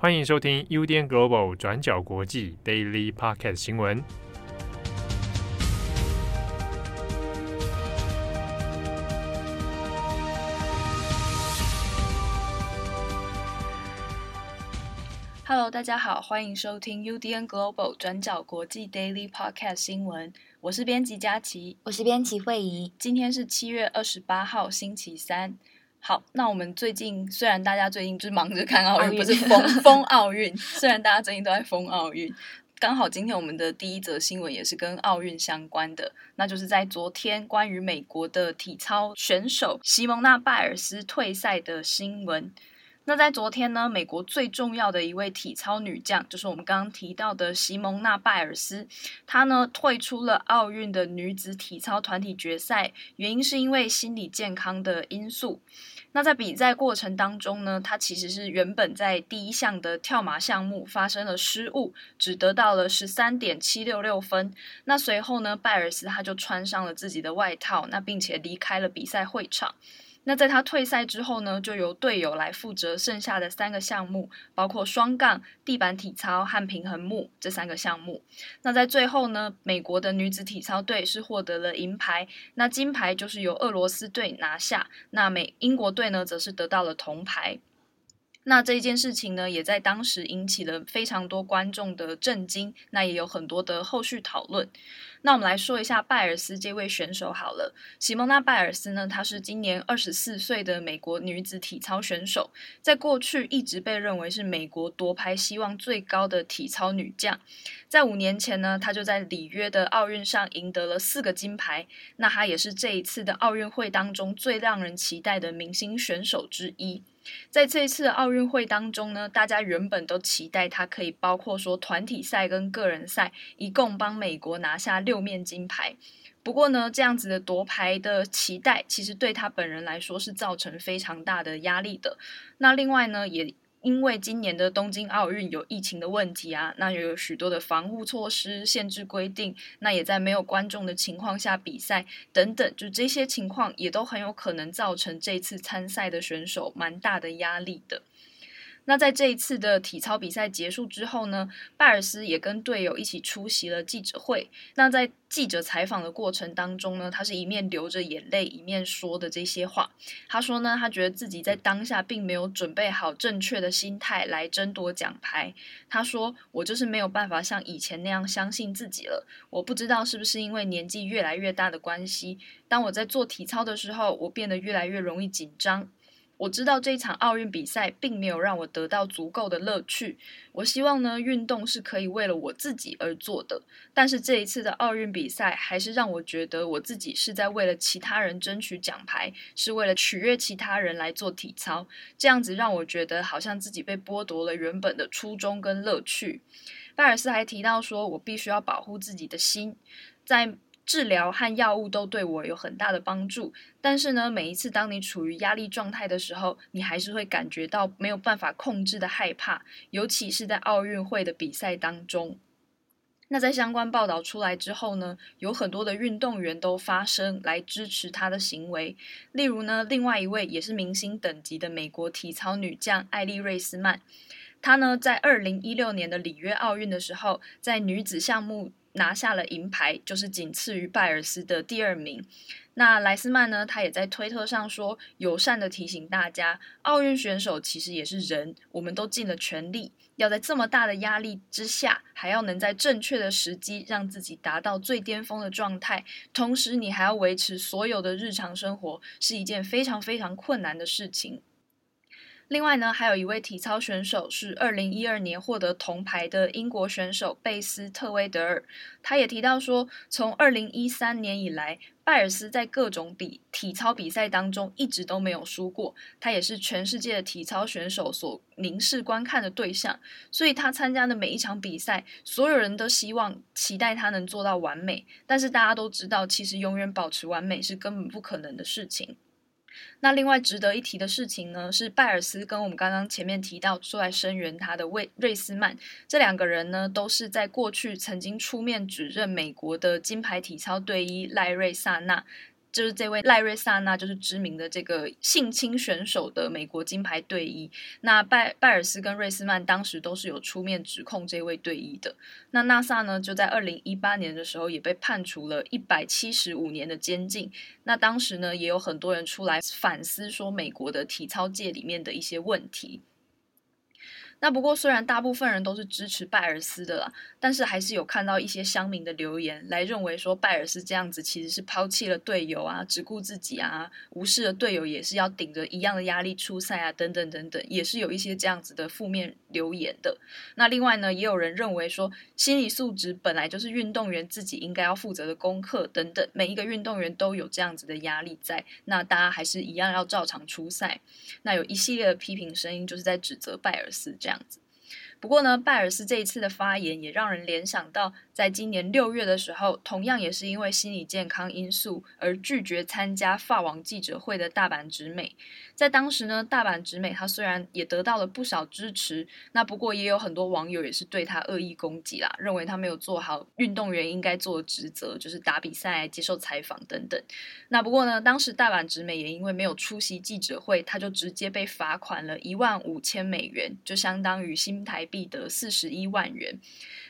欢迎收听 UDN Global 转角国际 Daily Podcast 新闻。Hello，大家好，欢迎收听 UDN Global 转角国际 Daily Podcast 新闻。我是编辑佳琪，我是编辑惠仪。今天是七月二十八号，星期三。好，那我们最近虽然大家最近就是忙着看奥运，不是疯疯奥运，虽然大家最近都在疯奥运，刚好今天我们的第一则新闻也是跟奥运相关的，那就是在昨天关于美国的体操选手席蒙娜·拜尔斯退赛的新闻。那在昨天呢，美国最重要的一位体操女将，就是我们刚刚提到的席蒙娜·拜尔斯，她呢退出了奥运的女子体操团体决赛，原因是因为心理健康的因素。那在比赛过程当中呢，他其实是原本在第一项的跳马项目发生了失误，只得到了十三点七六六分。那随后呢，拜尔斯他就穿上了自己的外套，那并且离开了比赛会场。那在他退赛之后呢，就由队友来负责剩下的三个项目，包括双杠、地板体操和平衡木这三个项目。那在最后呢，美国的女子体操队是获得了银牌，那金牌就是由俄罗斯队拿下，那美英国队呢则是得到了铜牌。那这件事情呢，也在当时引起了非常多观众的震惊，那也有很多的后续讨论。那我们来说一下拜尔斯这位选手好了，西蒙娜·拜尔斯呢，她是今年二十四岁的美国女子体操选手，在过去一直被认为是美国夺牌希望最高的体操女将。在五年前呢，她就在里约的奥运上赢得了四个金牌，那她也是这一次的奥运会当中最让人期待的明星选手之一。在这一次奥运会当中呢，大家原本都期待他可以包括说团体赛跟个人赛，一共帮美国拿下六面金牌。不过呢，这样子的夺牌的期待，其实对他本人来说是造成非常大的压力的。那另外呢，也。因为今年的东京奥运有疫情的问题啊，那也有许多的防护措施、限制规定，那也在没有观众的情况下比赛等等，就这些情况也都很有可能造成这次参赛的选手蛮大的压力的。那在这一次的体操比赛结束之后呢，拜尔斯也跟队友一起出席了记者会。那在记者采访的过程当中呢，他是一面流着眼泪一面说的这些话。他说呢，他觉得自己在当下并没有准备好正确的心态来争夺奖牌。他说：“我就是没有办法像以前那样相信自己了。我不知道是不是因为年纪越来越大的关系，当我在做体操的时候，我变得越来越容易紧张。”我知道这一场奥运比赛并没有让我得到足够的乐趣。我希望呢，运动是可以为了我自己而做的。但是这一次的奥运比赛，还是让我觉得我自己是在为了其他人争取奖牌，是为了取悦其他人来做体操。这样子让我觉得好像自己被剥夺了原本的初衷跟乐趣。拜尔斯还提到说，我必须要保护自己的心，在。治疗和药物都对我有很大的帮助，但是呢，每一次当你处于压力状态的时候，你还是会感觉到没有办法控制的害怕，尤其是在奥运会的比赛当中。那在相关报道出来之后呢，有很多的运动员都发声来支持他的行为，例如呢，另外一位也是明星等级的美国体操女将艾莉瑞斯曼，她呢在二零一六年的里约奥运的时候，在女子项目。拿下了银牌，就是仅次于拜尔斯的第二名。那莱斯曼呢？他也在推特上说，友善的提醒大家，奥运选手其实也是人，我们都尽了全力，要在这么大的压力之下，还要能在正确的时机让自己达到最巅峰的状态，同时你还要维持所有的日常生活，是一件非常非常困难的事情。另外呢，还有一位体操选手是二零一二年获得铜牌的英国选手贝斯特威德尔。他也提到说，从二零一三年以来，拜尔斯在各种比体操比赛当中一直都没有输过。他也是全世界的体操选手所凝视观看的对象，所以他参加的每一场比赛，所有人都希望期待他能做到完美。但是大家都知道，其实永远保持完美是根本不可能的事情。那另外值得一提的事情呢，是拜尔斯跟我们刚刚前面提到出来声援他的魏瑞斯曼。这两个人呢，都是在过去曾经出面指认美国的金牌体操队医赖瑞萨纳就是这位赖瑞萨纳，就是知名的这个性侵选手的美国金牌队医。那拜拜尔斯跟瑞斯曼当时都是有出面指控这位队医的。那纳萨呢，就在二零一八年的时候也被判处了一百七十五年的监禁。那当时呢，也有很多人出来反思说美国的体操界里面的一些问题。那不过，虽然大部分人都是支持拜尔斯的啦，但是还是有看到一些乡民的留言来认为说，拜尔斯这样子其实是抛弃了队友啊，只顾自己啊，无视了队友也是要顶着一样的压力出赛啊，等等等等，也是有一些这样子的负面留言的。那另外呢，也有人认为说，心理素质本来就是运动员自己应该要负责的功课等等，每一个运动员都有这样子的压力在，那大家还是一样要照常出赛。那有一系列的批评声音，就是在指责拜尔斯。这样子，不过呢，拜尔斯这一次的发言也让人联想到，在今年六月的时候，同样也是因为心理健康因素而拒绝参加法网记者会的大阪直美。在当时呢，大阪直美她虽然也得到了不少支持，那不过也有很多网友也是对她恶意攻击啦，认为她没有做好运动员应该做的职责，就是打比赛、接受采访等等。那不过呢，当时大阪直美也因为没有出席记者会，她就直接被罚款了一万五千美元，就相当于新台币的四十一万元。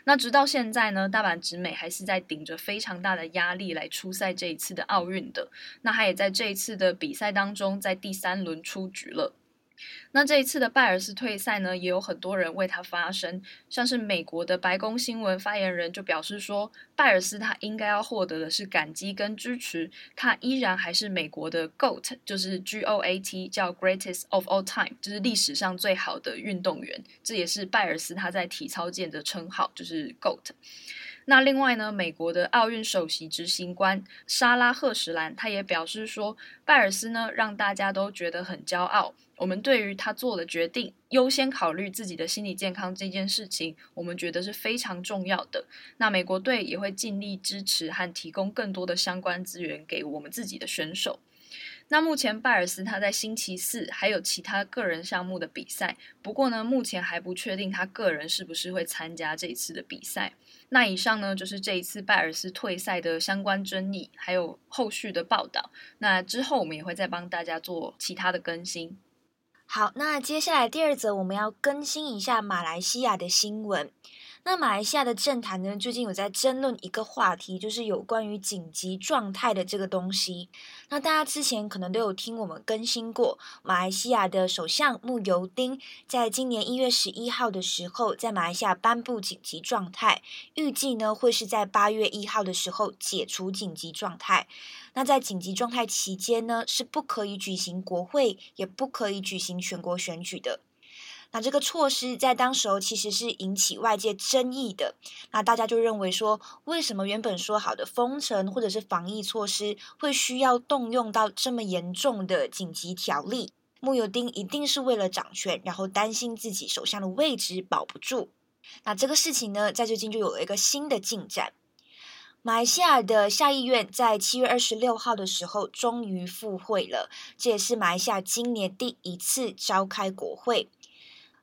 那直到现在呢，大阪直美还是在顶着非常大的压力来出赛这一次的奥运的。那他也在这一次的比赛当中，在第三轮出局了。那这一次的拜尔斯退赛呢，也有很多人为他发声，像是美国的白宫新闻发言人就表示说，拜尔斯他应该要获得的是感激跟支持，他依然还是美国的 GOAT，就是 G O A T，叫 Greatest of All Time，就是历史上最好的运动员，这也是拜尔斯他在体操界的称号，就是 GOAT。那另外呢，美国的奥运首席执行官莎拉·赫什兰，他也表示说，拜尔斯呢让大家都觉得很骄傲。我们对于他做的决定，优先考虑自己的心理健康这件事情，我们觉得是非常重要的。那美国队也会尽力支持和提供更多的相关资源给我们自己的选手。那目前拜尔斯他在星期四还有其他个人项目的比赛，不过呢，目前还不确定他个人是不是会参加这一次的比赛。那以上呢，就是这一次拜尔斯退赛的相关争议，还有后续的报道。那之后我们也会再帮大家做其他的更新。好，那接下来第二则我们要更新一下马来西亚的新闻。那马来西亚的政坛呢，最近有在争论一个话题，就是有关于紧急状态的这个东西。那大家之前可能都有听我们更新过，马来西亚的首相慕尤丁在今年一月十一号的时候，在马来西亚颁布紧急状态，预计呢会是在八月一号的时候解除紧急状态。那在紧急状态期间呢，是不可以举行国会，也不可以举行全国选举的。那这个措施在当时候其实是引起外界争议的。那大家就认为说，为什么原本说好的封城或者是防疫措施，会需要动用到这么严重的紧急条例？穆尤丁一定是为了掌权，然后担心自己首相的位置保不住。那这个事情呢，在最近就有了一个新的进展。马来西亚的下议院在七月二十六号的时候终于复会了，这也是马来西亚今年第一次召开国会。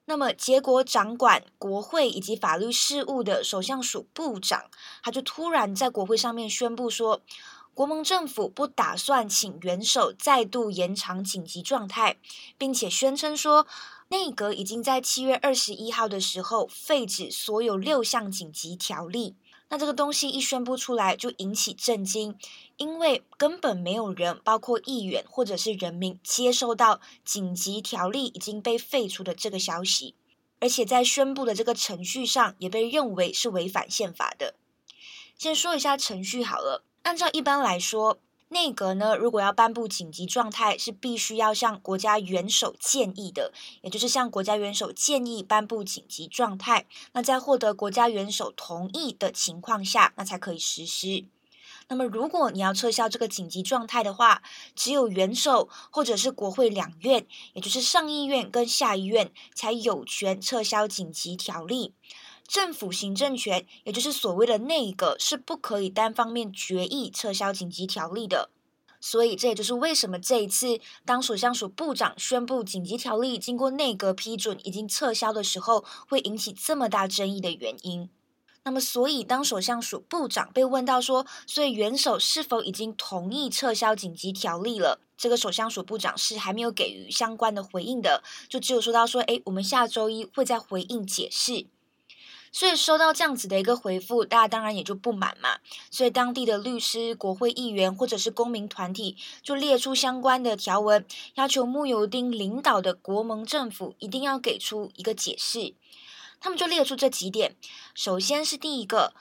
那么，结果掌管国会以及法律事务的首相署部长，他就突然在国会上面宣布说，国盟政府不打算请元首再度延长紧急状态，并且宣称说，内阁已经在七月二十一号的时候废止所有六项紧急条例。那这个东西一宣布出来，就引起震惊，因为根本没有人，包括议员或者是人民，接收到紧急条例已经被废除的这个消息，而且在宣布的这个程序上，也被认为是违反宪法的。先说一下程序好了，按照一般来说。内阁呢，如果要颁布紧急状态，是必须要向国家元首建议的，也就是向国家元首建议颁布紧急状态。那在获得国家元首同意的情况下，那才可以实施。那么，如果你要撤销这个紧急状态的话，只有元首或者是国会两院，也就是上议院跟下议院，才有权撤销紧急条例。政府行政权，也就是所谓的内阁，是不可以单方面决议撤销紧急条例的。所以，这也就是为什么这一次当首相署部长宣布紧急条例经过内阁批准已经撤销的时候，会引起这么大争议的原因。那么，所以当首相署部长被问到说，所以元首是否已经同意撤销紧急条例了？这个首相署部长是还没有给予相关的回应的，就只有说到说，诶，我们下周一会再回应解释。所以收到这样子的一个回复，大家当然也就不满嘛。所以当地的律师、国会议员或者是公民团体就列出相关的条文，要求穆尤丁领导的国盟政府一定要给出一个解释。他们就列出这几点，首先是第一个，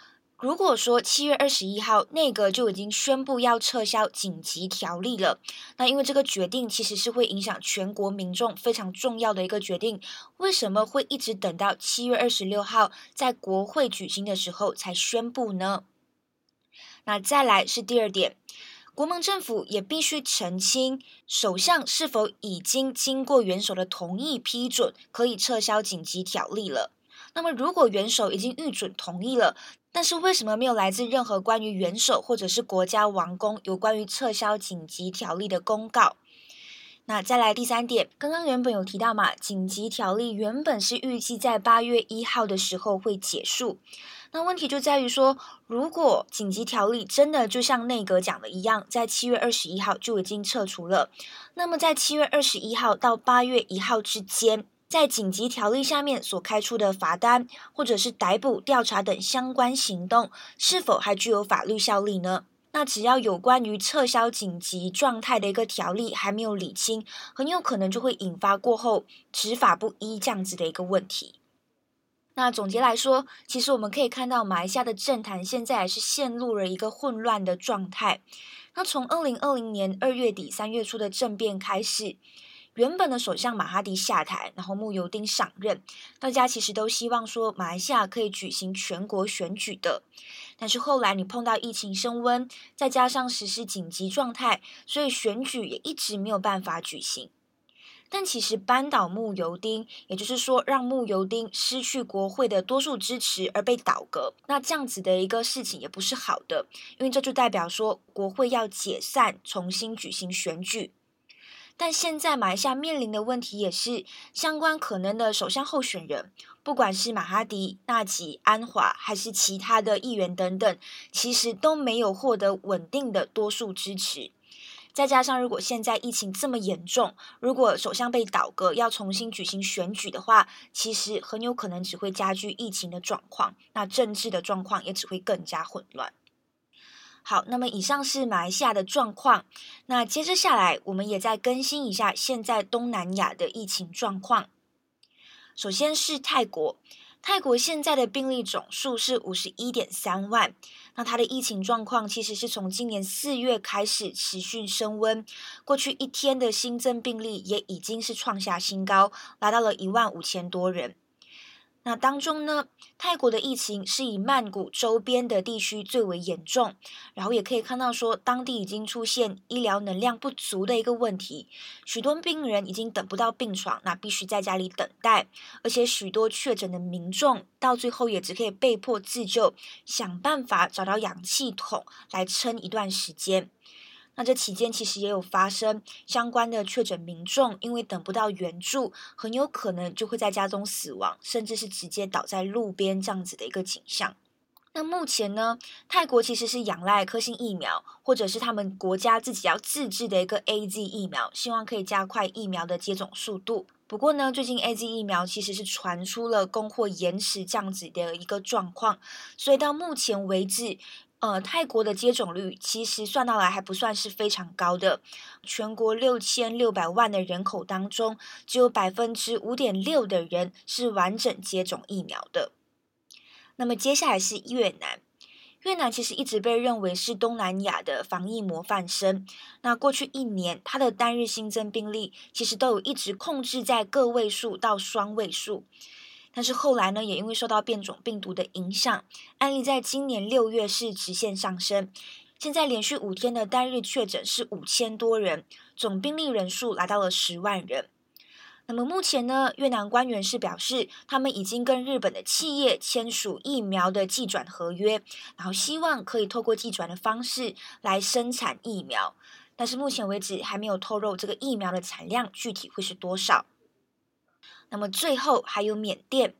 如果说七月二十一号内阁就已经宣布要撤销紧急条例了，那因为这个决定其实是会影响全国民众非常重要的一个决定，为什么会一直等到七月二十六号在国会举行的时候才宣布呢？那再来是第二点。国盟政府也必须澄清，首相是否已经经过元首的同意批准，可以撤销紧急条例了。那么，如果元首已经预准同意了，但是为什么没有来自任何关于元首或者是国家王公有关于撤销紧急条例的公告？那再来第三点，刚刚原本有提到嘛，紧急条例原本是预计在八月一号的时候会结束。那问题就在于说，如果紧急条例真的就像内阁讲的一样，在七月二十一号就已经撤除了，那么在七月二十一号到八月一号之间，在紧急条例下面所开出的罚单，或者是逮捕、调查等相关行动，是否还具有法律效力呢？那只要有关于撤销紧急状态的一个条例还没有理清，很有可能就会引发过后执法不一这样子的一个问题。那总结来说，其实我们可以看到马来西亚的政坛现在还是陷入了一个混乱的状态。那从二零二零年二月底三月初的政变开始。原本的首相马哈迪下台，然后慕尤丁上任，大家其实都希望说马来西亚可以举行全国选举的。但是后来你碰到疫情升温，再加上实施紧急状态，所以选举也一直没有办法举行。但其实扳倒慕尤丁，也就是说让慕尤丁失去国会的多数支持而被倒阁，那这样子的一个事情也不是好的，因为这就代表说国会要解散，重新举行选举。但现在马来西亚面临的问题也是，相关可能的首相候选人，不管是马哈迪、纳吉、安华，还是其他的议员等等，其实都没有获得稳定的多数支持。再加上如果现在疫情这么严重，如果首相被倒戈，要重新举行选举的话，其实很有可能只会加剧疫情的状况，那政治的状况也只会更加混乱。好，那么以上是马来西亚的状况。那接着下来，我们也再更新一下现在东南亚的疫情状况。首先是泰国，泰国现在的病例总数是五十一点三万。那它的疫情状况其实是从今年四月开始持续升温，过去一天的新增病例也已经是创下新高，达到了一万五千多人。那当中呢，泰国的疫情是以曼谷周边的地区最为严重，然后也可以看到说，当地已经出现医疗能量不足的一个问题，许多病人已经等不到病床，那必须在家里等待，而且许多确诊的民众到最后也只可以被迫自救，想办法找到氧气筒来撑一段时间。那这期间其实也有发生相关的确诊民众，因为等不到援助，很有可能就会在家中死亡，甚至是直接倒在路边这样子的一个景象。那目前呢，泰国其实是仰赖科兴疫苗，或者是他们国家自己要自制的一个 AZ 疫苗，希望可以加快疫苗的接种速度。不过呢，最近 AZ 疫苗其实是传出了供货延迟这样子的一个状况，所以到目前为止。呃，泰国的接种率其实算到来还不算是非常高的，全国六千六百万的人口当中，只有百分之五点六的人是完整接种疫苗的。那么接下来是越南，越南其实一直被认为是东南亚的防疫模范生。那过去一年，它的单日新增病例其实都有一直控制在个位数到双位数。但是后来呢，也因为受到变种病毒的影响，案例在今年六月是直线上升。现在连续五天的单日确诊是五千多人，总病例人数来到了十万人。那么目前呢，越南官员是表示，他们已经跟日本的企业签署疫苗的寄转合约，然后希望可以透过寄转的方式来生产疫苗。但是目前为止还没有透露这个疫苗的产量具体会是多少。那么最后还有缅甸，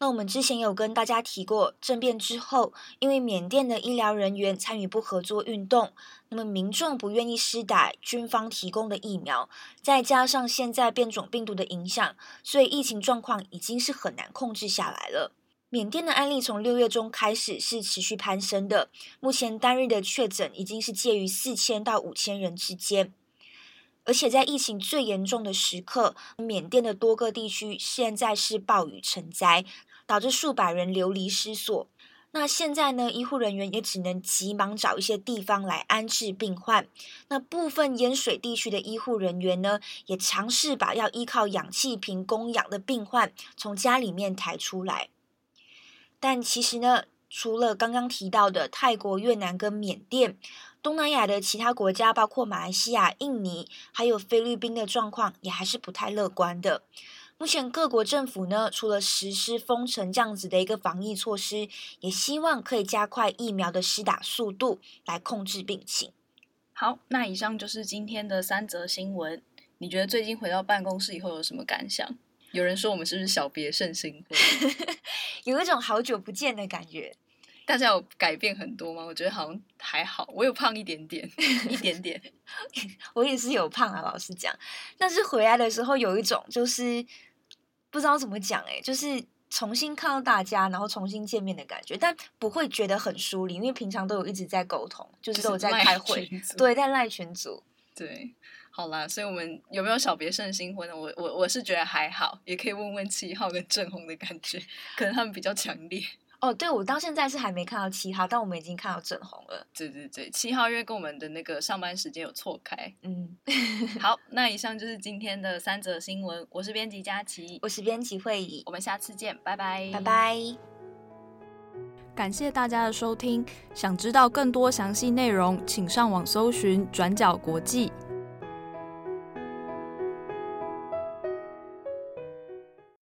那我们之前有跟大家提过，政变之后，因为缅甸的医疗人员参与不合作运动，那么民众不愿意施打军方提供的疫苗，再加上现在变种病毒的影响，所以疫情状况已经是很难控制下来了。缅甸的案例从六月中开始是持续攀升的，目前单日的确诊已经是介于四千到五千人之间。而且在疫情最严重的时刻，缅甸的多个地区现在是暴雨成灾，导致数百人流离失所。那现在呢，医护人员也只能急忙找一些地方来安置病患。那部分淹水地区的医护人员呢，也尝试把要依靠氧气瓶供氧的病患从家里面抬出来。但其实呢，除了刚刚提到的泰国、越南跟缅甸。东南亚的其他国家，包括马来西亚、印尼，还有菲律宾的状况也还是不太乐观的。目前各国政府呢，除了实施封城这样子的一个防疫措施，也希望可以加快疫苗的施打速度，来控制病情。好，那以上就是今天的三则新闻。你觉得最近回到办公室以后有什么感想？有人说我们是不是小别胜新婚？有一种好久不见的感觉。大家有改变很多吗？我觉得好像还好，我有胖一点点，一点点。我也是有胖啊，老实讲。但是回来的时候有一种就是不知道怎么讲，哎，就是重新看到大家，然后重新见面的感觉，但不会觉得很疏离，因为平常都有一直在沟通，就是都有在开会，对，在赖群组。对，好啦，所以我们有没有小别胜新婚呢？我我我是觉得还好，也可以问问七号跟正红的感觉，可能他们比较强烈。哦，对，我到现在是还没看到七号，但我们已经看到正红了。对对对，七号因为跟我们的那个上班时间有错开。嗯，好，那以上就是今天的三则新闻。我是编辑佳琪，我是编辑慧仪，我们下次见，拜拜，拜拜。感谢大家的收听，想知道更多详细内容，请上网搜寻转角国际。